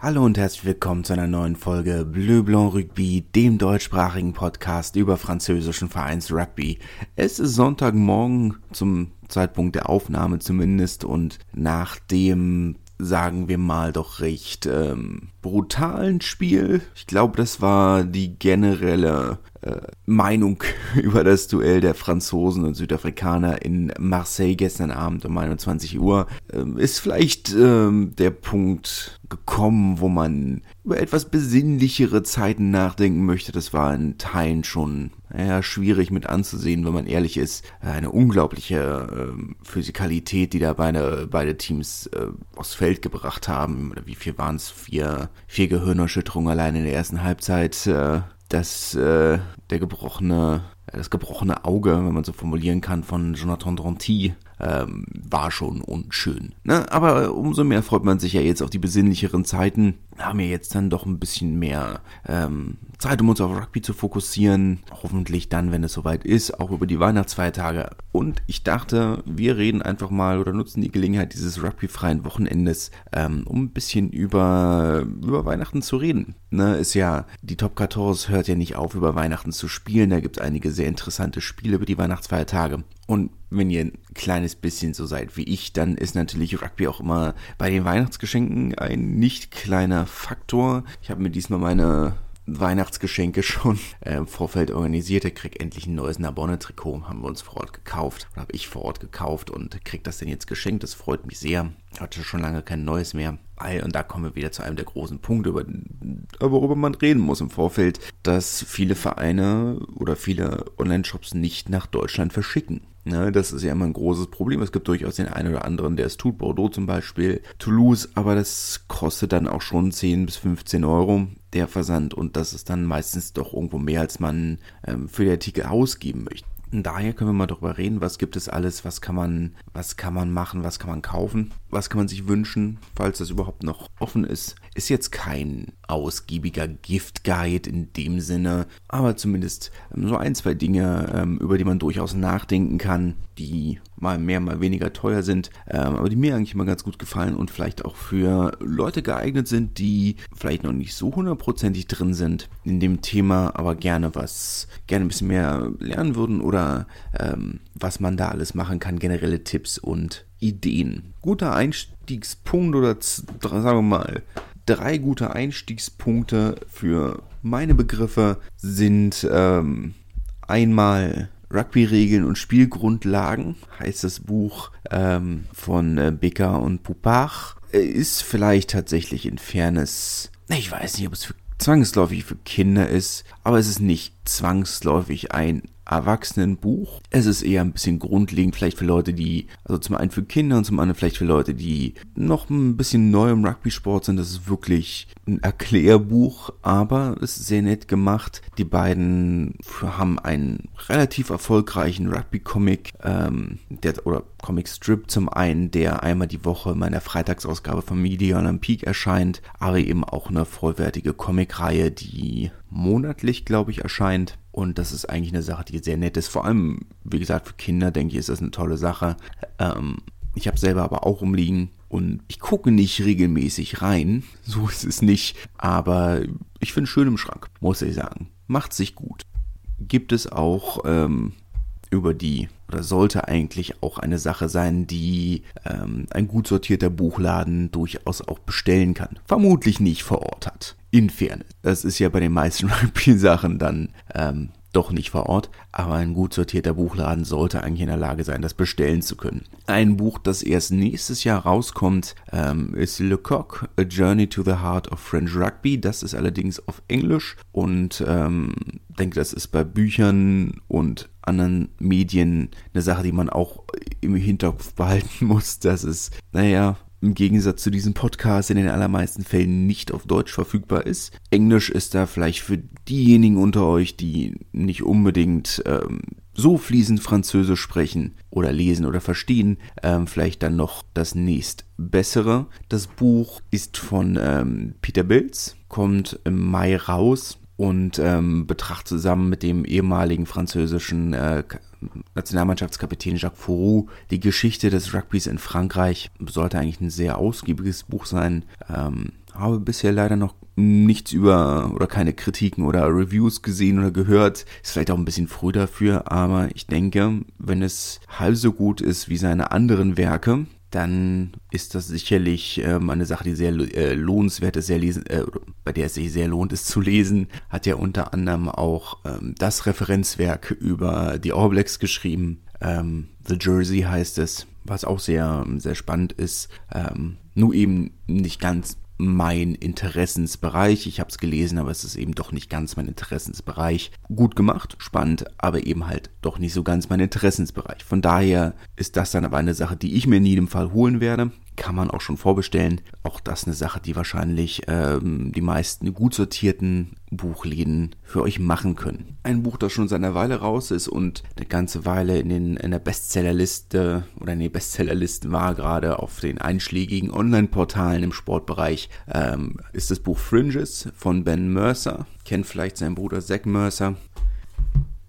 Hallo und herzlich willkommen zu einer neuen Folge Bleu Blanc Rugby, dem deutschsprachigen Podcast über französischen Vereins Rugby. Es ist Sonntagmorgen zum Zeitpunkt der Aufnahme zumindest und nach dem sagen wir mal, doch recht ähm, brutalen Spiel. Ich glaube, das war die generelle Meinung über das Duell der Franzosen und Südafrikaner in Marseille gestern Abend um 21 Uhr. Ähm, ist vielleicht ähm, der Punkt gekommen, wo man über etwas besinnlichere Zeiten nachdenken möchte. Das war in Teilen schon naja, schwierig mit anzusehen, wenn man ehrlich ist. Eine unglaubliche äh, Physikalität, die da beide, beide Teams äh, aufs Feld gebracht haben. Oder wie viel waren es? Vier, vier Gehirnerschütterungen allein in der ersten Halbzeit. Äh, dass äh, der gebrochene, das gebrochene Auge, wenn man so formulieren kann, von Jonathan Dranty ähm, war schon unschön. Ne? Aber umso mehr freut man sich ja jetzt auf die besinnlicheren Zeiten. Haben wir jetzt dann doch ein bisschen mehr ähm, Zeit, um uns auf Rugby zu fokussieren. Hoffentlich dann, wenn es soweit ist, auch über die Weihnachtsfeiertage. Und ich dachte, wir reden einfach mal oder nutzen die Gelegenheit dieses rugbyfreien Wochenendes, ähm, um ein bisschen über, über Weihnachten zu reden. Ne, ist ja, die Top 14 hört ja nicht auf, über Weihnachten zu spielen. Da gibt es einige sehr interessante Spiele über die Weihnachtsfeiertage. Und wenn ihr ein kleines bisschen so seid wie ich, dann ist natürlich Rugby auch immer bei den Weihnachtsgeschenken ein nicht kleiner Faktor. Ich habe mir diesmal meine Weihnachtsgeschenke schon äh, im Vorfeld organisiert. Ich krieg endlich ein neues Nabonne-Trikot. Haben wir uns vor Ort gekauft. Oder habe ich vor Ort gekauft und krieg das denn jetzt geschenkt. Das freut mich sehr. Hatte schon lange kein neues mehr. Und da kommen wir wieder zu einem der großen Punkte, über, worüber man reden muss im Vorfeld, dass viele Vereine oder viele Online-Shops nicht nach Deutschland verschicken. Ne, das ist ja immer ein großes Problem. Es gibt durchaus den einen oder anderen, der es tut, Bordeaux zum Beispiel, Toulouse, aber das kostet dann auch schon 10 bis 15 Euro der Versand und das ist dann meistens doch irgendwo mehr, als man ähm, für die Artikel ausgeben möchte. Daher können wir mal darüber reden, was gibt es alles, was kann man, was kann man machen, was kann man kaufen, was kann man sich wünschen, falls das überhaupt noch offen ist. Ist jetzt kein ausgiebiger Giftguide in dem Sinne, aber zumindest ähm, so ein, zwei Dinge, ähm, über die man durchaus nachdenken kann, die mal mehr, mal weniger teuer sind, ähm, aber die mir eigentlich immer ganz gut gefallen und vielleicht auch für Leute geeignet sind, die vielleicht noch nicht so hundertprozentig drin sind in dem Thema, aber gerne was, gerne ein bisschen mehr lernen würden oder ähm, was man da alles machen kann, generelle Tipps und Ideen. Guter Einstiegspunkt oder sagen wir mal drei gute Einstiegspunkte für meine Begriffe sind ähm, einmal Rugby-Regeln und Spielgrundlagen, heißt das Buch ähm, von äh, Becker und Poupard. Ist vielleicht tatsächlich in Fairness, ich weiß nicht, ob es für zwangsläufig für Kinder ist, aber es ist nicht zwangsläufig ein Erwachsenenbuch. Es ist eher ein bisschen grundlegend, vielleicht für Leute, die, also zum einen für Kinder und zum anderen vielleicht für Leute, die noch ein bisschen neu im Rugby-Sport sind. Das ist wirklich ein Erklärbuch, aber es ist sehr nett gemacht. Die beiden haben einen relativ erfolgreichen Rugby-Comic, ähm, der, oder Comic-Strip zum einen, der einmal die Woche in meiner Freitagsausgabe von Media Olympique erscheint, aber eben auch eine vollwertige Comic-Reihe, die monatlich, glaube ich, erscheint. Und das ist eigentlich eine Sache, die sehr nett ist. Vor allem, wie gesagt, für Kinder, denke ich, ist das eine tolle Sache. Ähm, ich habe selber aber auch rumliegen und ich gucke nicht regelmäßig rein. So ist es nicht. Aber ich finde es schön im Schrank, muss ich sagen. Macht sich gut. Gibt es auch ähm, über die oder sollte eigentlich auch eine Sache sein, die ähm, ein gut sortierter Buchladen durchaus auch bestellen kann. Vermutlich nicht vor Ort hat. In Fairness. Das ist ja bei den meisten Rugby-Sachen dann ähm, doch nicht vor Ort, aber ein gut sortierter Buchladen sollte eigentlich in der Lage sein, das bestellen zu können. Ein Buch, das erst nächstes Jahr rauskommt, ähm, ist Le Coq, A Journey to the Heart of French Rugby. Das ist allerdings auf Englisch und ähm, denke, das ist bei Büchern und anderen Medien eine Sache, die man auch im Hinterkopf behalten muss, dass es, naja, im Gegensatz zu diesem Podcast in den allermeisten Fällen nicht auf Deutsch verfügbar ist. Englisch ist da vielleicht für diejenigen unter euch, die nicht unbedingt ähm, so fließend Französisch sprechen oder lesen oder verstehen, ähm, vielleicht dann noch das nächst bessere. Das Buch ist von ähm, Peter Bilz, kommt im Mai raus und ähm, betrachtet zusammen mit dem ehemaligen französischen äh, Nationalmannschaftskapitän Jacques Fourou die Geschichte des Rugbys in Frankreich. Sollte eigentlich ein sehr ausgiebiges Buch sein. Ähm, habe bisher leider noch nichts über oder keine Kritiken oder Reviews gesehen oder gehört. Ist vielleicht auch ein bisschen früh dafür, aber ich denke, wenn es halb so gut ist wie seine anderen Werke, dann ist das sicherlich ähm, eine Sache, die sehr äh, lohnenswert ist, sehr lesen, äh, bei der es sich sehr lohnt, es zu lesen. Hat ja unter anderem auch ähm, das Referenzwerk über die All geschrieben. Ähm, The Jersey heißt es, was auch sehr, sehr spannend ist. Ähm, nur eben nicht ganz mein Interessensbereich. Ich habe es gelesen, aber es ist eben doch nicht ganz mein Interessensbereich. Gut gemacht, spannend, aber eben halt doch nicht so ganz mein Interessensbereich. Von daher ist das dann aber eine Sache, die ich mir in jedem Fall holen werde kann man auch schon vorbestellen. Auch das eine Sache, die wahrscheinlich ähm, die meisten gut sortierten Buchläden für euch machen können. Ein Buch, das schon seit einer Weile raus ist und eine ganze Weile in, den, in der Bestsellerliste oder in den Bestsellerlisten war, gerade auf den einschlägigen Online-Portalen im Sportbereich, ähm, ist das Buch Fringes von Ben Mercer. Kennt vielleicht seinen Bruder Zack Mercer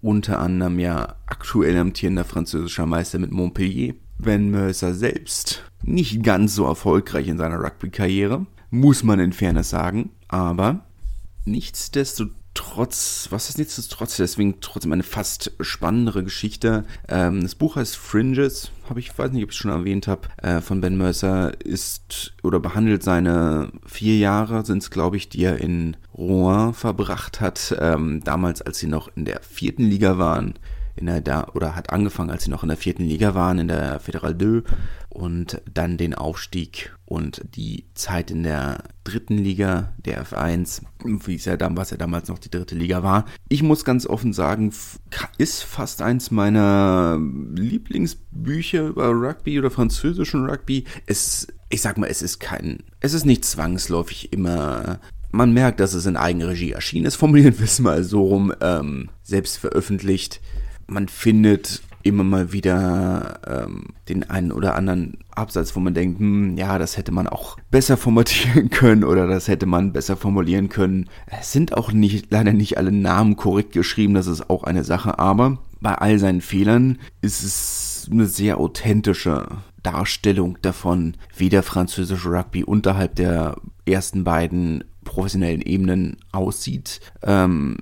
unter anderem ja aktuell amtierender französischer Meister mit Montpellier. Ben Mercer selbst nicht ganz so erfolgreich in seiner Rugby-Karriere, muss man in Fairness sagen, aber nichtsdestotrotz, was ist nichtsdestotrotz, deswegen trotzdem eine fast spannendere Geschichte. Ähm, das Buch heißt Fringes, habe ich, weiß nicht, ob ich es schon erwähnt habe, äh, von Ben Mercer, ist oder behandelt seine vier Jahre, sind es glaube ich, die er in Rouen verbracht hat, ähm, damals als sie noch in der vierten Liga waren in der da oder hat angefangen, als sie noch in der vierten Liga waren, in der Fédérale 2 und dann den Aufstieg und die Zeit in der dritten Liga, der F1, wie es ja dann, was ja damals noch die dritte Liga war. Ich muss ganz offen sagen, ist fast eins meiner Lieblingsbücher über Rugby oder französischen Rugby. Es, ich sag mal, es ist kein, es ist nicht zwangsläufig immer man merkt, dass es in Eigenregie erschienen ist, formulieren wir es mal so rum, ähm, selbst veröffentlicht man findet immer mal wieder ähm, den einen oder anderen Absatz, wo man denkt, hm, ja, das hätte man auch besser formatieren können oder das hätte man besser formulieren können. Es sind auch nicht, leider nicht alle Namen korrekt geschrieben, das ist auch eine Sache, aber bei all seinen Fehlern ist es eine sehr authentische Darstellung davon, wie der französische Rugby unterhalb der ersten beiden professionellen Ebenen aussieht. Ähm,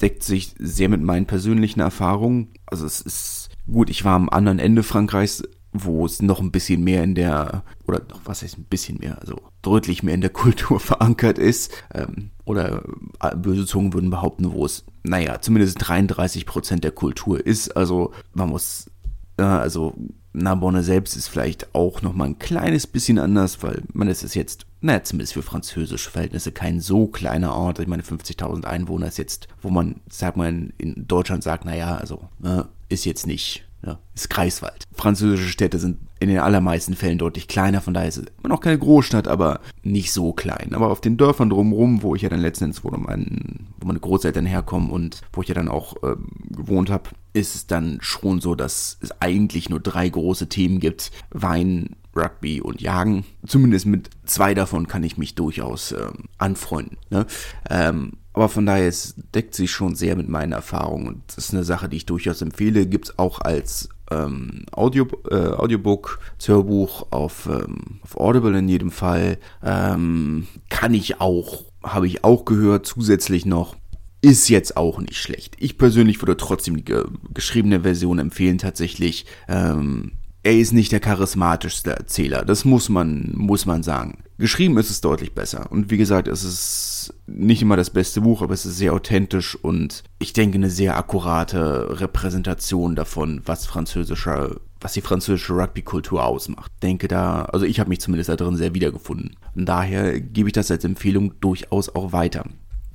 deckt sich sehr mit meinen persönlichen Erfahrungen. Also es ist gut, ich war am anderen Ende Frankreichs, wo es noch ein bisschen mehr in der, oder noch was heißt ein bisschen mehr, also deutlich mehr in der Kultur verankert ist. Ähm, oder äh, böse Zungen würden behaupten, wo es, naja, zumindest 33 Prozent der Kultur ist. Also man muss, äh, also Narbonne selbst ist vielleicht auch noch mal ein kleines bisschen anders, weil man ist es jetzt, naja, zumindest für französische Verhältnisse kein so kleiner Ort. Ich meine, 50.000 Einwohner ist jetzt, wo man, sag mal, in Deutschland sagt, naja, also, ne, ist jetzt nicht, ja, ist Kreiswald. Französische Städte sind in den allermeisten Fällen deutlich kleiner, von daher ist es immer noch keine Großstadt, aber nicht so klein. Aber auf den Dörfern drumherum, wo ich ja dann wo, mein, wo meine Großeltern herkommen und wo ich ja dann auch äh, gewohnt habe, ist es dann schon so, dass es eigentlich nur drei große Themen gibt. Wein, Rugby und Jagen. Zumindest mit zwei davon kann ich mich durchaus ähm, anfreunden. Ne? Ähm, aber von daher, es deckt sich schon sehr mit meinen Erfahrungen und das ist eine Sache, die ich durchaus empfehle. Gibt es auch als ähm, Audio, äh, Audiobook, Hörbuch auf, ähm, auf Audible in jedem Fall. Ähm, kann ich auch, habe ich auch gehört, zusätzlich noch. Ist jetzt auch nicht schlecht. Ich persönlich würde trotzdem die ge geschriebene Version empfehlen, tatsächlich. Ähm, er ist nicht der charismatischste Erzähler, das muss man, muss man sagen. Geschrieben ist es deutlich besser. Und wie gesagt, es ist nicht immer das beste Buch, aber es ist sehr authentisch und ich denke eine sehr akkurate Repräsentation davon, was französischer was die französische Rugby-Kultur ausmacht. Denke da, also ich habe mich zumindest da drin sehr wiedergefunden. Und daher gebe ich das als Empfehlung durchaus auch weiter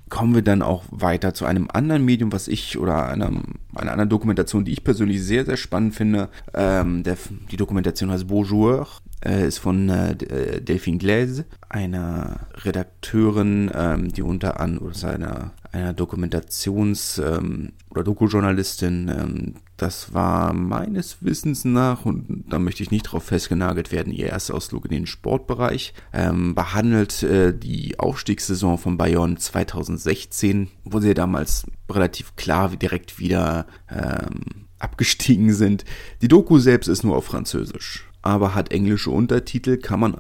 kommen wir dann auch weiter zu einem anderen Medium, was ich oder einer, einer anderen Dokumentation, die ich persönlich sehr, sehr spannend finde. Ähm, der, die Dokumentation heißt Bonjour, äh, ist von äh, äh, Delphine Glaise, einer Redakteurin, ähm, die unter anderem, oder einer, einer Dokumentations- ähm, oder Doku-Journalistin, ähm, das war meines Wissens nach, und da möchte ich nicht drauf festgenagelt werden, ihr erster Ausflug in den Sportbereich, ähm, behandelt äh, die Aufstiegssaison von Bayern 2016, wo sie damals relativ klar direkt wieder abgestiegen sind. Die Doku selbst ist nur auf Französisch, aber hat englische Untertitel, kann man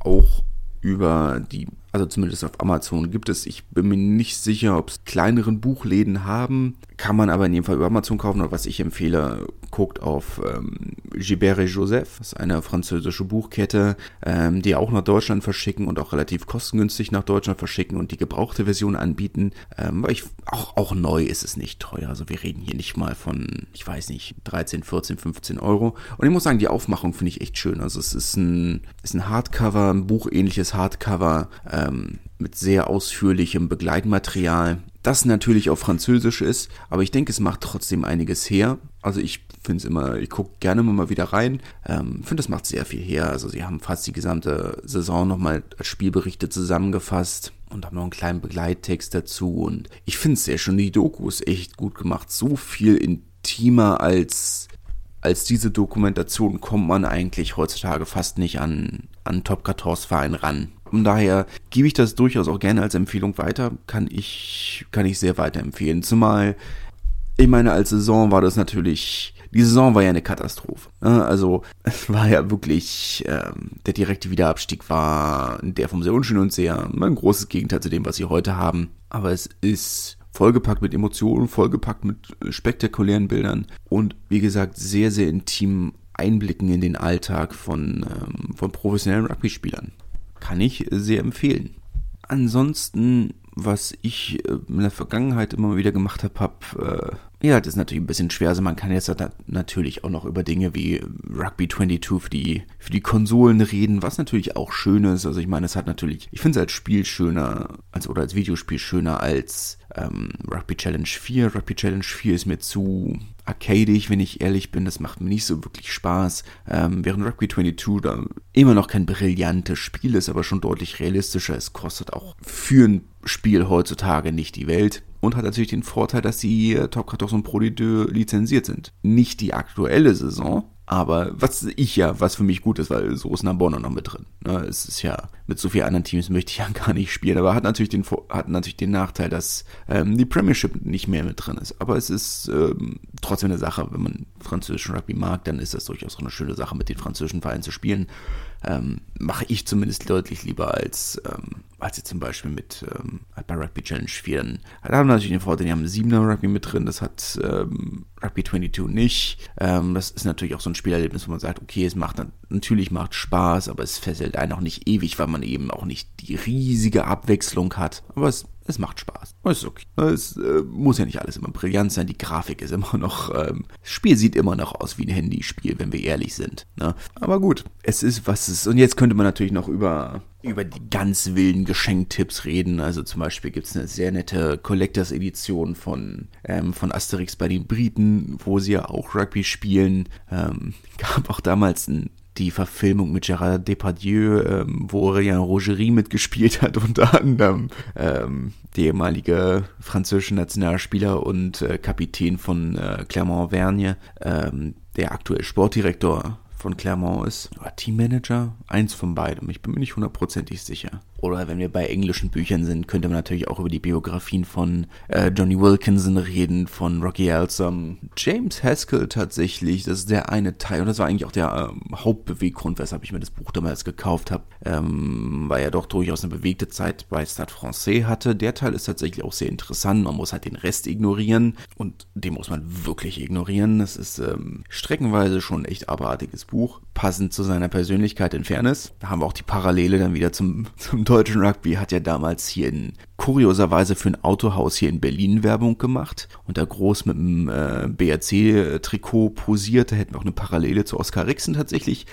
auch über die also zumindest auf Amazon gibt es. Ich bin mir nicht sicher, ob es kleineren Buchläden haben. Kann man aber in jedem Fall über Amazon kaufen. Oder was ich empfehle, guckt auf ähm, Gilbert et Joseph. Das ist eine französische Buchkette, ähm, die auch nach Deutschland verschicken und auch relativ kostengünstig nach Deutschland verschicken und die gebrauchte Version anbieten. Ähm, weil ich, auch, auch neu ist es nicht teuer. Also wir reden hier nicht mal von, ich weiß nicht, 13, 14, 15 Euro. Und ich muss sagen, die Aufmachung finde ich echt schön. Also es ist ein, ist ein Hardcover, ein buchähnliches Hardcover. Ähm, mit sehr ausführlichem Begleitmaterial, das natürlich auf Französisch ist, aber ich denke, es macht trotzdem einiges her. Also ich finde es immer, ich gucke gerne mal wieder rein. Ähm, finde, es macht sehr viel her. Also sie haben fast die gesamte Saison nochmal als Spielberichte zusammengefasst und haben noch einen kleinen Begleittext dazu. Und ich finde es sehr schön. Die Doku ist echt gut gemacht. So viel intimer als als diese Dokumentation kommt man eigentlich heutzutage fast nicht an, an Top 14 Verein ran. Und daher gebe ich das durchaus auch gerne als Empfehlung weiter. Kann ich, kann ich sehr weiterempfehlen. Zumal, ich meine, als Saison war das natürlich, die Saison war ja eine Katastrophe. Ne? Also, es war ja wirklich, ähm, der direkte Wiederabstieg war der vom sehr unschön und sehr ein großes Gegenteil zu dem, was sie heute haben. Aber es ist vollgepackt mit Emotionen, vollgepackt mit spektakulären Bildern und wie gesagt, sehr, sehr intimen Einblicken in den Alltag von, ähm, von professionellen Rugby-Spielern kann ich sehr empfehlen. Ansonsten, was ich äh, in der Vergangenheit immer wieder gemacht habe, habe ja, das ist natürlich ein bisschen schwer. Also man kann jetzt natürlich auch noch über Dinge wie Rugby 22 für die, für die Konsolen reden, was natürlich auch schön ist. Also ich meine, es hat natürlich, ich finde es als Spiel schöner, als oder als Videospiel schöner als ähm, Rugby Challenge 4. Rugby Challenge 4 ist mir zu arcadig, wenn ich ehrlich bin. Das macht mir nicht so wirklich Spaß. Ähm, während Rugby 22 da immer noch kein brillantes Spiel ist, aber schon deutlich realistischer. Es kostet auch für ein Spiel heutzutage nicht die Welt und hat natürlich den Vorteil, dass die Top 14 Pro D2 lizenziert sind. Nicht die aktuelle Saison, aber was ich ja, was für mich gut ist, weil so ist Narbonne noch mit drin. Ne? Es ist ja, mit so vielen anderen Teams möchte ich ja gar nicht spielen, aber hat natürlich den, hat natürlich den Nachteil, dass ähm, die Premiership nicht mehr mit drin ist. Aber es ist ähm, trotzdem eine Sache, wenn man französischen Rugby mag, dann ist das durchaus auch eine schöne Sache, mit den französischen Vereinen zu spielen ähm, mache ich zumindest deutlich lieber als, ähm, als jetzt zum Beispiel mit ähm, bei Rugby Challenge 4. Dann haben natürlich den Vorteil, die haben 7er Rugby mit drin, das hat ähm, Rugby 22 nicht. Ähm, das ist natürlich auch so ein Spielerlebnis, wo man sagt, okay, es macht natürlich macht Spaß, aber es fesselt einen auch nicht ewig, weil man eben auch nicht die riesige Abwechslung hat. Aber es es macht Spaß. Es ist okay. Es äh, muss ja nicht alles immer brillant sein. Die Grafik ist immer noch, ähm, das Spiel sieht immer noch aus wie ein Handyspiel, wenn wir ehrlich sind. Ne? Aber gut, es ist, was es. Und jetzt könnte man natürlich noch über, über die ganz wilden Geschenktipps reden. Also zum Beispiel gibt es eine sehr nette Collectors Edition von, ähm, von Asterix bei den Briten, wo sie ja auch Rugby spielen. Ähm, gab auch damals ein die Verfilmung mit Gérard Depardieu, ähm, wo Aurélien Rogerie mitgespielt hat, unter anderem ähm, der ehemalige französische Nationalspieler und äh, Kapitän von äh, Clermont-Vergne, ähm, der aktuell Sportdirektor von Clermont ist. Oder Teammanager? Eins von beidem. Ich bin mir nicht hundertprozentig sicher. Oder wenn wir bei englischen Büchern sind, könnte man natürlich auch über die Biografien von äh, Johnny Wilkinson reden, von Rocky Elsom. James Haskell tatsächlich, das ist der eine Teil, und das war eigentlich auch der ähm, Hauptbeweggrund, weshalb ich mir das Buch damals gekauft habe, ähm, weil er doch durchaus eine bewegte Zeit bei Stade Francais hatte. Der Teil ist tatsächlich auch sehr interessant, man muss halt den Rest ignorieren und den muss man wirklich ignorieren. Das ist ähm, streckenweise schon ein echt abartiges Buch, passend zu seiner Persönlichkeit in Fairness. Da haben wir auch die Parallele dann wieder zum, zum deutschen Rugby hat ja damals hier in kurioserweise für ein Autohaus hier in Berlin Werbung gemacht und da groß mit dem äh, BRC-Trikot posiert. Da hätten wir auch eine Parallele zu Oskar Rixen tatsächlich.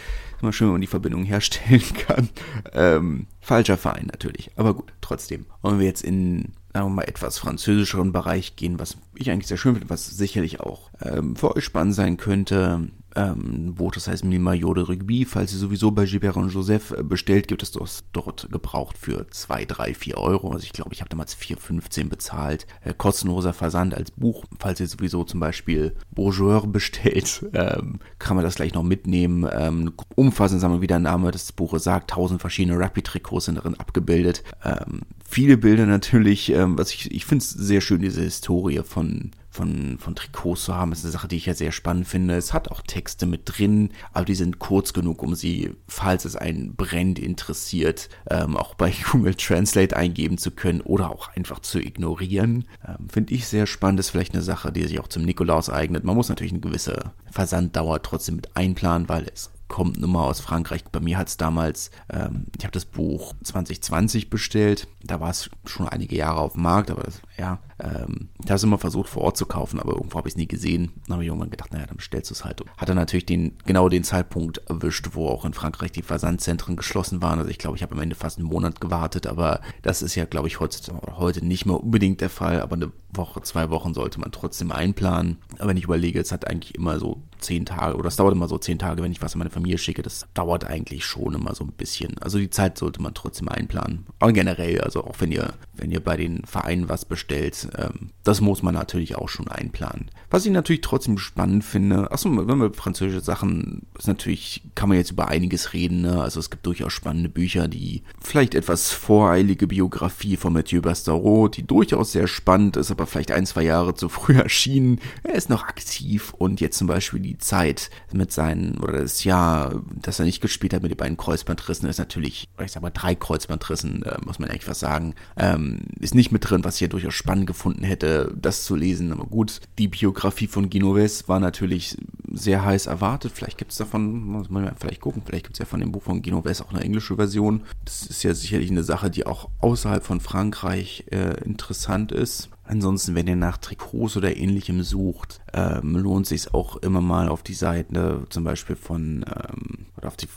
Mal schön, wenn man die Verbindung herstellen kann. Ähm, falscher Verein natürlich, aber gut, trotzdem. Wollen wir jetzt in sagen wir mal, etwas französischeren Bereich gehen, was ich eigentlich sehr schön finde, was sicherlich auch ähm, für euch spannend sein könnte ähm, das heißt Maillot de Rugby. Falls ihr sowieso bei Gilbert und Joseph äh, bestellt, gibt es das dort gebraucht für 2, 3, 4 Euro. Also ich glaube, ich habe damals 4,15 bezahlt. Äh, kostenloser Versand als Buch. Falls ihr sowieso zum Beispiel Bourgeois bestellt, ähm, kann man das gleich noch mitnehmen. Ähm, umfassend sagen wir, wie der Name des Buches sagt, tausend verschiedene Rapid-Trikots sind darin abgebildet. Ähm, viele Bilder natürlich, ähm, was ich, ich finde es sehr schön, diese Historie von von, von Trikots zu haben, ist eine Sache, die ich ja sehr spannend finde. Es hat auch Texte mit drin, aber die sind kurz genug, um sie, falls es einen brennt interessiert, ähm, auch bei Google Translate eingeben zu können oder auch einfach zu ignorieren. Ähm, finde ich sehr spannend, ist vielleicht eine Sache, die sich auch zum Nikolaus eignet. Man muss natürlich eine gewisse Versanddauer trotzdem mit einplanen, weil es kommt nun mal aus Frankreich. Bei mir hat es damals, ähm, ich habe das Buch 2020 bestellt. Da war es schon einige Jahre auf dem Markt, aber das, ja, ähm, ich habe es immer versucht vor Ort zu kaufen, aber irgendwo habe ich es nie gesehen. Dann habe ich irgendwann gedacht, naja, dann bestellst du es halt. Hat dann natürlich den, genau den Zeitpunkt erwischt, wo auch in Frankreich die Versandzentren geschlossen waren. Also ich glaube, ich habe am Ende fast einen Monat gewartet, aber das ist ja, glaube ich, heute, heute nicht mehr unbedingt der Fall. Aber eine Woche, zwei Wochen sollte man trotzdem einplanen. Aber wenn ich überlege, es hat eigentlich immer so zehn Tage oder es dauert immer so zehn Tage, wenn ich was an meine Familie schicke. Das dauert eigentlich schon immer so ein bisschen. Also die Zeit sollte man trotzdem einplanen. Aber generell, also auch wenn ihr, wenn ihr bei den Vereinen was bestellt, ähm, das muss man natürlich auch schon einplanen. Was ich natürlich trotzdem spannend finde, achso, wenn wir französische Sachen, ist natürlich, kann man jetzt über einiges reden, ne? Also es gibt durchaus spannende Bücher, die vielleicht etwas voreilige Biografie von Mathieu Bastareau, die durchaus sehr spannend ist, aber vielleicht ein, zwei Jahre zu früh erschienen. Er ist noch aktiv und jetzt zum Beispiel die Zeit mit seinen, oder das Jahr, das er nicht gespielt hat mit den beiden Kreuzbandrissen, ist natürlich, ich sag mal drei Kreuzbandrissen, äh, muss man echt was sagen, ähm, ist nicht mit drin, was ja durchaus spannend gefunden hätte, das zu lesen. Aber gut, die Biografie von Ginoves war natürlich sehr heiß erwartet. Vielleicht gibt es davon, muss man vielleicht gucken, vielleicht gibt es ja von dem Buch von Ginoves auch eine englische Version. Das ist ja sicherlich eine Sache, die auch außerhalb von Frankreich äh, interessant ist. Ansonsten, wenn ihr nach Trikots oder ähnlichem sucht, ähm, lohnt sich auch immer mal auf die Seite, zum Beispiel von ähm, oder auf die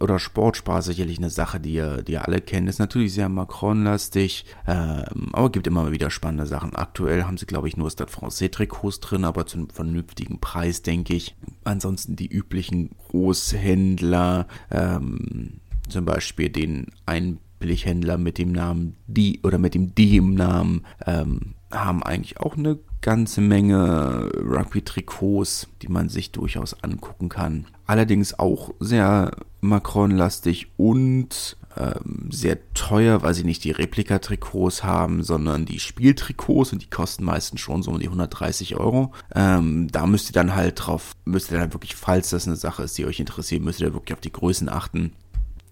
oder Sportspar sicherlich eine Sache, die ihr, die ihr alle kennt. Ist natürlich sehr Macron-lastig, ähm, aber gibt immer wieder spannende Sachen. Aktuell haben sie, glaube ich, nur Stade Francais Trikots drin, aber zu einem vernünftigen Preis, denke ich. Ansonsten die üblichen Großhändler, ähm, zum Beispiel den einen mit dem Namen die oder mit dem die im Namen ähm, haben eigentlich auch eine ganze Menge Rugby-Trikots, die man sich durchaus angucken kann. Allerdings auch sehr Macron-lastig und ähm, sehr teuer, weil sie nicht die Replika-Trikots haben, sondern die Spieltrikots und die kosten meistens schon so um die 130 Euro. Ähm, da müsst ihr dann halt drauf, müsst ihr dann wirklich, falls das eine Sache ist, die euch interessiert, müsst ihr wirklich auf die Größen achten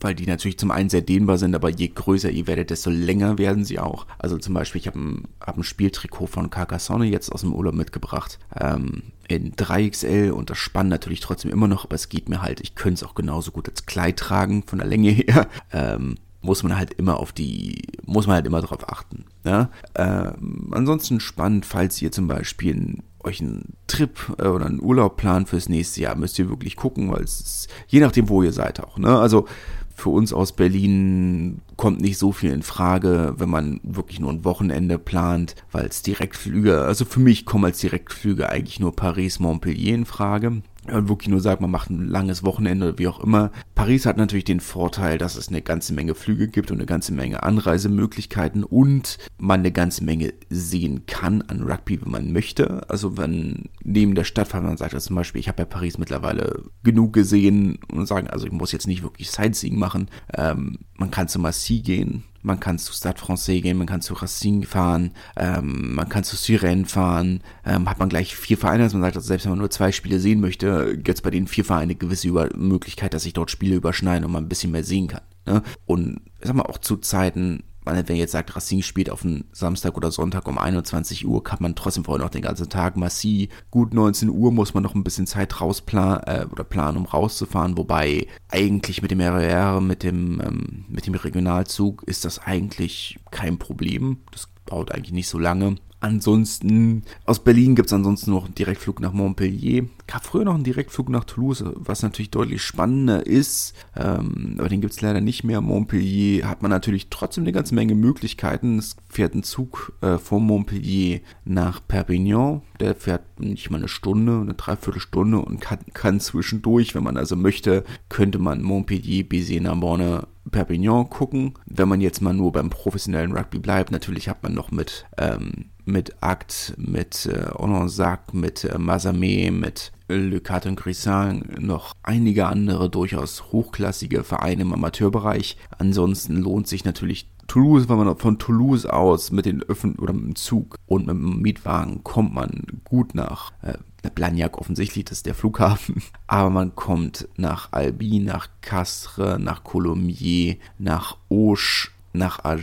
weil die natürlich zum einen sehr dehnbar sind, aber je größer ihr werdet, desto länger werden sie auch. Also zum Beispiel, ich habe ein, hab ein Spieltrikot von Carcassonne jetzt aus dem Urlaub mitgebracht. Ähm, in 3XL und das Spann natürlich trotzdem immer noch, aber es geht mir halt, ich könnte es auch genauso gut als Kleid tragen, von der Länge her. Ähm, muss man halt immer auf die, muss man halt immer darauf achten. Ja? Ähm, ansonsten spannend, falls ihr zum Beispiel euch einen Trip äh, oder einen Urlaub plant fürs nächste Jahr, müsst ihr wirklich gucken, weil es ist, je nachdem, wo ihr seid auch. Ne? Also für uns aus Berlin kommt nicht so viel in Frage, wenn man wirklich nur ein Wochenende plant, weil es Direktflüge, also für mich kommen als Direktflüge eigentlich nur Paris-Montpellier in Frage wirklich nur sagt, man macht ein langes Wochenende oder wie auch immer. Paris hat natürlich den Vorteil, dass es eine ganze Menge Flüge gibt und eine ganze Menge Anreisemöglichkeiten und man eine ganze Menge sehen kann an Rugby, wenn man möchte. Also wenn neben der Stadt, weil man sagt, also zum Beispiel, ich habe ja Paris mittlerweile genug gesehen und sagen, also ich muss jetzt nicht wirklich Sightseeing machen. Ähm, man kann zu Massy gehen, man kann zu Stade Francais gehen, man kann zu Racing fahren, ähm, man kann zu Syrene fahren, ähm, hat man gleich vier Vereine, dass man sagt, also selbst wenn man nur zwei Spiele sehen möchte, gibt es bei den vier Vereinen eine gewisse Über Möglichkeit, dass sich dort Spiele überschneiden und man ein bisschen mehr sehen kann. Ne? Und ich sag mal, auch zu Zeiten, wenn ihr jetzt sagt, Racing spielt auf einen Samstag oder Sonntag um 21 Uhr, kann man trotzdem vorher noch den ganzen Tag Massi. Gut 19 Uhr muss man noch ein bisschen Zeit rausplanen äh, oder planen, um rauszufahren. Wobei eigentlich mit dem RER, mit dem ähm, mit dem Regionalzug ist das eigentlich kein Problem. Das dauert eigentlich nicht so lange. Ansonsten, aus Berlin gibt es ansonsten noch einen Direktflug nach Montpellier. Gab früher noch einen Direktflug nach Toulouse, was natürlich deutlich spannender ist. Ähm, aber den gibt es leider nicht mehr. Montpellier hat man natürlich trotzdem eine ganze Menge Möglichkeiten. Es fährt ein Zug äh, von Montpellier nach Perpignan. Der fährt nicht mal eine Stunde, eine Dreiviertelstunde und kann, kann zwischendurch, wenn man also möchte, könnte man Montpellier, Béziers, Narbonne, Perpignan gucken. Wenn man jetzt mal nur beim professionellen Rugby bleibt, natürlich hat man noch mit ähm, mit Act, mit äh, mit äh, Mazamé, mit Le Carton Grissin noch einige andere durchaus hochklassige Vereine im Amateurbereich. Ansonsten lohnt sich natürlich Toulouse, weil man von Toulouse aus mit den Öffnen oder mit dem Zug und mit dem Mietwagen kommt man gut nach äh, Blagnac offensichtlich, das ist der Flughafen. Aber man kommt nach Albi, nach Castres, nach Colomiers, nach Auch, nach Agen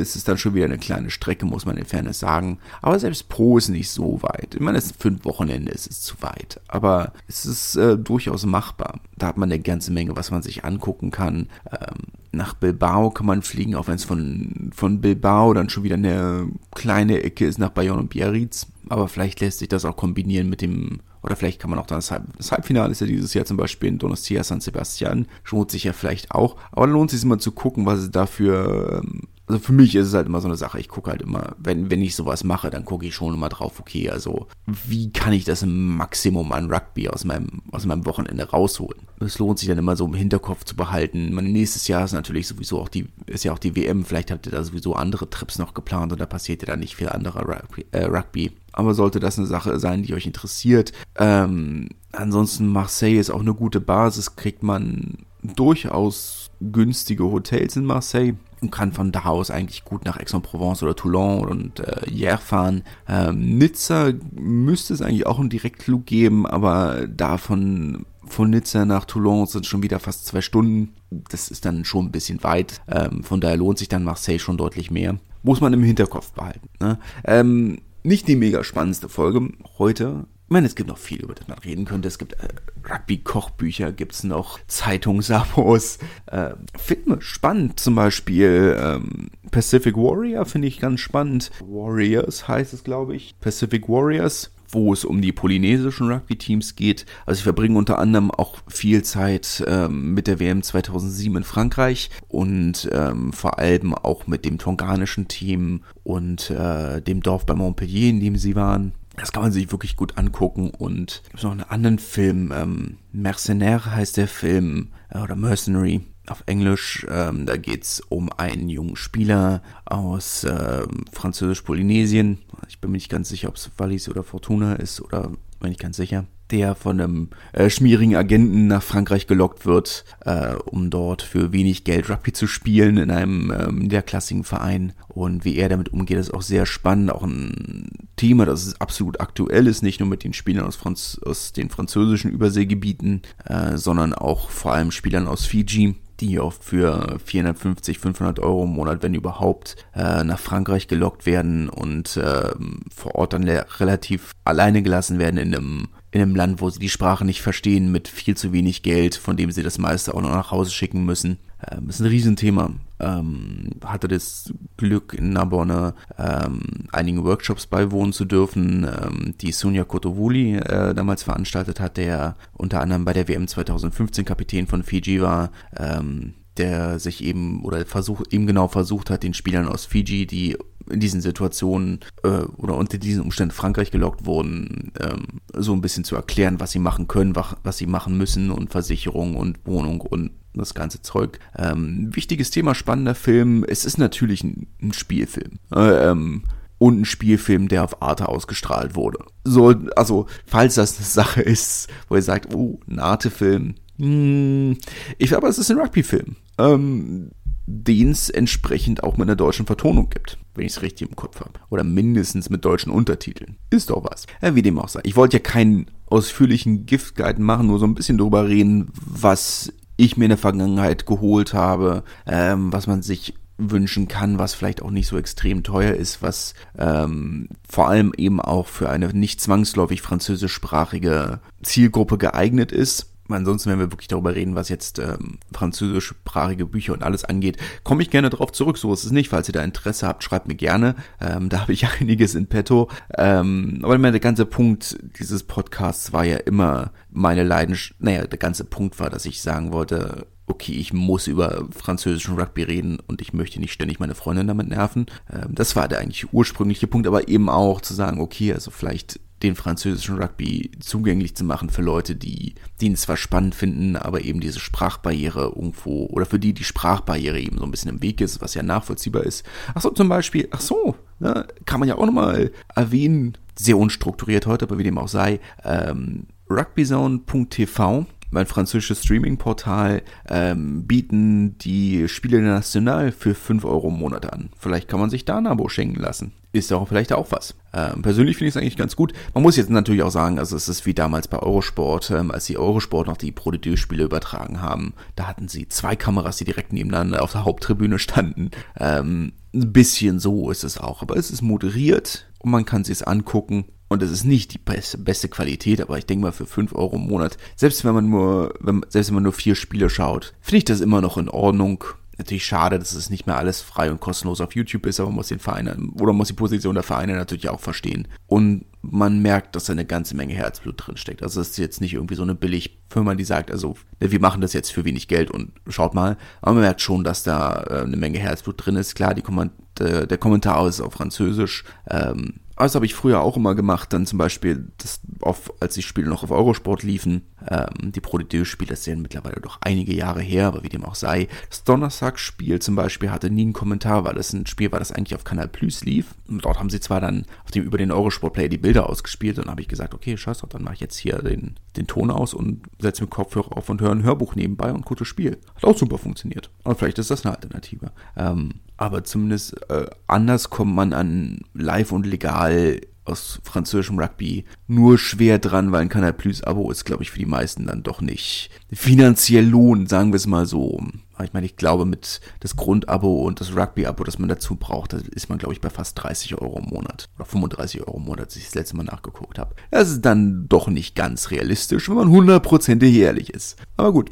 ist es dann schon wieder eine kleine Strecke, muss man in Fairness sagen. Aber selbst Pro ist nicht so weit. Ich meine, es ist fünf Wochenende, es ist zu weit. Aber es ist äh, durchaus machbar. Da hat man eine ganze Menge, was man sich angucken kann. Ähm, nach Bilbao kann man fliegen, auch wenn es von, von Bilbao dann schon wieder eine kleine Ecke ist nach Bayonne und Biarritz. Aber vielleicht lässt sich das auch kombinieren mit dem oder vielleicht kann man auch dann das, Halb das Halbfinale ist ja dieses Jahr zum Beispiel in Donostia San Sebastian. Lohnt sich ja vielleicht auch. Aber dann lohnt sich immer zu gucken, was es dafür ähm, also für mich ist es halt immer so eine Sache, ich gucke halt immer, wenn, wenn ich sowas mache, dann gucke ich schon immer drauf, okay, also wie kann ich das im Maximum an Rugby aus meinem, aus meinem Wochenende rausholen? Es lohnt sich dann immer so im Hinterkopf zu behalten. Mein nächstes Jahr ist natürlich sowieso auch die, ist ja auch die WM, vielleicht habt ihr da sowieso andere Trips noch geplant und da passiert ja dann nicht viel anderer Rugby. Äh, Rugby. Aber sollte das eine Sache sein, die euch interessiert, ähm, ansonsten Marseille ist auch eine gute Basis, kriegt man durchaus günstige Hotels in Marseille und kann von da aus eigentlich gut nach Aix-en-Provence oder Toulon und äh, Hier fahren. Ähm, Nizza müsste es eigentlich auch einen Direktflug geben, aber davon von Nizza nach Toulon sind schon wieder fast zwei Stunden. Das ist dann schon ein bisschen weit. Ähm, von daher lohnt sich dann Marseille schon deutlich mehr. Muss man im Hinterkopf behalten. Ne? Ähm, nicht die mega spannendste Folge heute, ich meine, es gibt noch viel, über das man reden könnte. Es gibt äh, Rugby-Kochbücher, gibt es noch Zeitungsabos, äh, Filme, spannend. Zum Beispiel ähm, Pacific Warrior finde ich ganz spannend. Warriors heißt es, glaube ich. Pacific Warriors wo es um die polynesischen Rugby-Teams geht. Also ich verbringe unter anderem auch viel Zeit ähm, mit der WM 2007 in Frankreich und ähm, vor allem auch mit dem tonganischen Team und äh, dem Dorf bei Montpellier, in dem sie waren. Das kann man sich wirklich gut angucken. Und gibt noch einen anderen Film, ähm, Mercenaire heißt der Film, äh, oder Mercenary auf Englisch. Ähm, da geht's um einen jungen Spieler aus äh, Französisch-Polynesien. Ich bin mir nicht ganz sicher, ob es Wallis oder Fortuna ist, oder bin ich ganz sicher der von einem äh, schmierigen Agenten nach Frankreich gelockt wird, äh, um dort für wenig Geld Rugby zu spielen in einem ähm, niederklassigen Verein. Und wie er damit umgeht, ist auch sehr spannend. Auch ein Thema, das absolut aktuell ist, nicht nur mit den Spielern aus, Franz aus den französischen Überseegebieten, äh, sondern auch vor allem Spielern aus Fiji die oft für 450, 500 Euro im Monat, wenn überhaupt, äh, nach Frankreich gelockt werden und äh, vor Ort dann relativ alleine gelassen werden in einem in einem Land, wo sie die Sprache nicht verstehen, mit viel zu wenig Geld, von dem sie das meiste auch noch nach Hause schicken müssen. Ähm, ist ein Riesenthema. Ähm, hatte das Glück, in Narbonne ähm, einigen Workshops beiwohnen zu dürfen, ähm, die Sonja Kotovuli äh, damals veranstaltet hat, der unter anderem bei der WM 2015 Kapitän von Fiji war. Ähm, der sich eben oder versucht eben genau versucht hat, den Spielern aus Fiji, die in diesen Situationen äh, oder unter diesen Umständen Frankreich gelockt wurden, ähm, so ein bisschen zu erklären, was sie machen können, was, was sie machen müssen und Versicherung und Wohnung und das ganze Zeug. Ähm, wichtiges Thema, spannender Film. Es ist natürlich ein, ein Spielfilm. Äh, ähm, und ein Spielfilm, der auf Arte ausgestrahlt wurde. So, also, falls das eine Sache ist, wo ihr sagt, oh, ein Arte-Film, hm, ich glaube, es ist ein Rugby-Film. Ähm, den es entsprechend auch mit einer deutschen Vertonung gibt, wenn ich es richtig im Kopf habe. Oder mindestens mit deutschen Untertiteln. Ist doch was. Ja, wie dem auch sei. Ich wollte ja keinen ausführlichen Gift-Guide machen, nur so ein bisschen drüber reden, was ich mir in der Vergangenheit geholt habe, ähm, was man sich wünschen kann, was vielleicht auch nicht so extrem teuer ist, was ähm, vor allem eben auch für eine nicht zwangsläufig französischsprachige Zielgruppe geeignet ist Ansonsten, wenn wir wirklich darüber reden, was jetzt ähm, französischsprachige Bücher und alles angeht, komme ich gerne darauf zurück. So ist es nicht. Falls ihr da Interesse habt, schreibt mir gerne. Ähm, da habe ich einiges in petto. Ähm, aber der ganze Punkt dieses Podcasts war ja immer meine Leidenschaft. Naja, der ganze Punkt war, dass ich sagen wollte, okay, ich muss über französischen Rugby reden und ich möchte nicht ständig meine Freundin damit nerven. Ähm, das war der eigentlich ursprüngliche Punkt, aber eben auch zu sagen, okay, also vielleicht den französischen Rugby zugänglich zu machen für Leute, die, die ihn zwar spannend finden, aber eben diese Sprachbarriere irgendwo, oder für die die Sprachbarriere eben so ein bisschen im Weg ist, was ja nachvollziehbar ist. Ach so, zum Beispiel, ach so, ne, kann man ja auch nochmal erwähnen, sehr unstrukturiert heute, aber wie dem auch sei, ähm, rugbyzone.tv mein französisches Streaming-Portal ähm, bieten die Spiele National für 5 Euro im Monat an. Vielleicht kann man sich da ein Abo schenken lassen. Ist auch vielleicht auch was. Ähm, persönlich finde ich es eigentlich ganz gut. Man muss jetzt natürlich auch sagen, also es ist wie damals bei Eurosport, ähm, als die Eurosport noch die Pro spiele übertragen haben. Da hatten sie zwei Kameras, die direkt nebeneinander auf der Haupttribüne standen. Ähm, ein bisschen so ist es auch, aber es ist moderiert und man kann sich es angucken. Und es ist nicht die beste, Qualität, aber ich denke mal für 5 Euro im Monat, selbst wenn man nur, wenn, selbst wenn man nur vier Spiele schaut, finde ich das immer noch in Ordnung. Natürlich schade, dass es nicht mehr alles frei und kostenlos auf YouTube ist, aber man muss den Verein oder muss die Position der Vereine natürlich auch verstehen. Und man merkt, dass da eine ganze Menge Herzblut drin steckt. Also es ist jetzt nicht irgendwie so eine Billigfirma, die sagt, also wir machen das jetzt für wenig Geld und schaut mal. Aber man merkt schon, dass da äh, eine Menge Herzblut drin ist. Klar, die Komment äh, der Kommentar ist auf Französisch. Ähm, das habe ich früher auch immer gemacht, dann zum Beispiel, das auf, als die Spiele noch auf Eurosport liefen, ähm, die Pro spiele das sind mittlerweile doch einige Jahre her, aber wie dem auch sei. Das Donnerstagsspiel zum Beispiel hatte nie einen Kommentar, weil das ein Spiel war, das eigentlich auf Kanal Plus lief. Und dort haben sie zwar dann auf dem, über den Eurosport Player die Bilder ausgespielt und dann habe ich gesagt, okay, scheiß doch, dann mache ich jetzt hier den, den Ton aus und setze mir Kopfhörer auf und höre ein Hörbuch nebenbei und gutes Spiel. Hat auch super funktioniert. Und vielleicht ist das eine Alternative. Ähm, aber zumindest äh, anders kommt man an live und legal aus französischem Rugby nur schwer dran, weil ein Kanal Plus Abo ist, glaube ich, für die meisten dann doch nicht finanziell lohnt, sagen wir es mal so. Ich meine, ich glaube, mit das Grundabo und das Rugby-Abo, das man dazu braucht, ist man, glaube ich, bei fast 30 Euro im Monat. Oder 35 Euro im Monat, als ich das letzte Mal nachgeguckt habe. Das ist dann doch nicht ganz realistisch, wenn man 100% jährlich ist. Aber gut,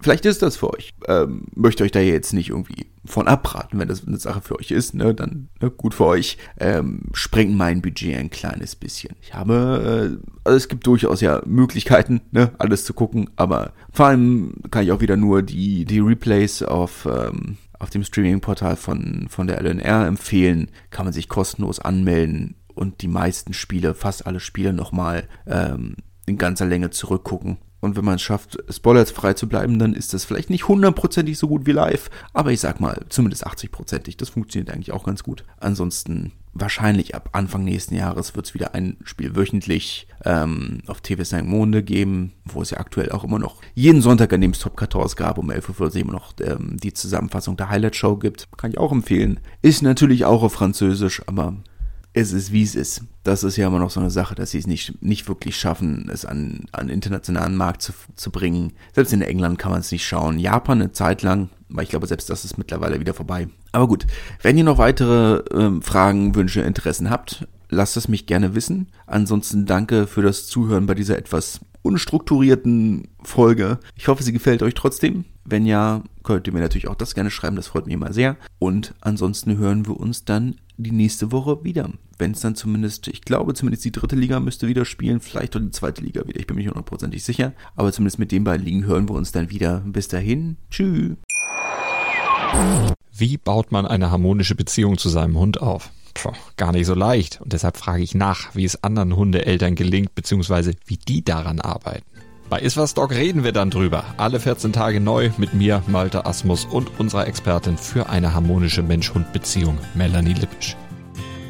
Vielleicht ist das für euch. Ähm, möchte euch da jetzt nicht irgendwie von abraten, wenn das eine Sache für euch ist, ne, dann ne, gut für euch. Ähm, sprengt mein Budget ein kleines bisschen. Ich habe, äh, also es gibt durchaus ja Möglichkeiten, ne, alles zu gucken, aber vor allem kann ich auch wieder nur die, die Replays auf, ähm, auf dem Streaming-Portal von, von der LNR empfehlen. Kann man sich kostenlos anmelden und die meisten Spiele, fast alle Spiele nochmal ähm, in ganzer Länge zurückgucken und wenn man es schafft, spoilersfrei zu bleiben, dann ist das vielleicht nicht hundertprozentig so gut wie live, aber ich sag mal, zumindest 80-prozentig. Das funktioniert eigentlich auch ganz gut. Ansonsten wahrscheinlich ab Anfang nächsten Jahres wird es wieder ein Spiel wöchentlich ähm, auf TV St. Monde geben, wo es ja aktuell auch immer noch jeden Sonntag, an dem Top 14 gab, um 11.40 Uhr immer noch ähm, die Zusammenfassung der Highlight Show gibt. Kann ich auch empfehlen. Ist natürlich auch auf Französisch, aber es ist wie es ist. Das ist ja immer noch so eine Sache, dass sie es nicht, nicht wirklich schaffen, es an, an internationalen Markt zu, zu bringen. Selbst in England kann man es nicht schauen. Japan eine Zeit lang, weil ich glaube, selbst das ist mittlerweile wieder vorbei. Aber gut, wenn ihr noch weitere ähm, Fragen, Wünsche, Interessen habt, lasst es mich gerne wissen. Ansonsten danke für das Zuhören bei dieser etwas unstrukturierten Folge. Ich hoffe, sie gefällt euch trotzdem. Wenn ja, könnt ihr mir natürlich auch das gerne schreiben, das freut mich immer sehr. Und ansonsten hören wir uns dann die nächste Woche wieder. Wenn es dann zumindest, ich glaube zumindest die dritte Liga müsste wieder spielen, vielleicht auch die zweite Liga wieder. Ich bin mir nicht hundertprozentig sicher. Aber zumindest mit den beiden Ligen hören wir uns dann wieder. Bis dahin, tschüss. Wie baut man eine harmonische Beziehung zu seinem Hund auf? Puh, gar nicht so leicht. Und deshalb frage ich nach, wie es anderen Hundeeltern gelingt, beziehungsweise wie die daran arbeiten. Bei Iswas Dog reden wir dann drüber. Alle 14 Tage neu mit mir, Malte Asmus und unserer Expertin für eine harmonische Mensch-Hund-Beziehung, Melanie Lippisch.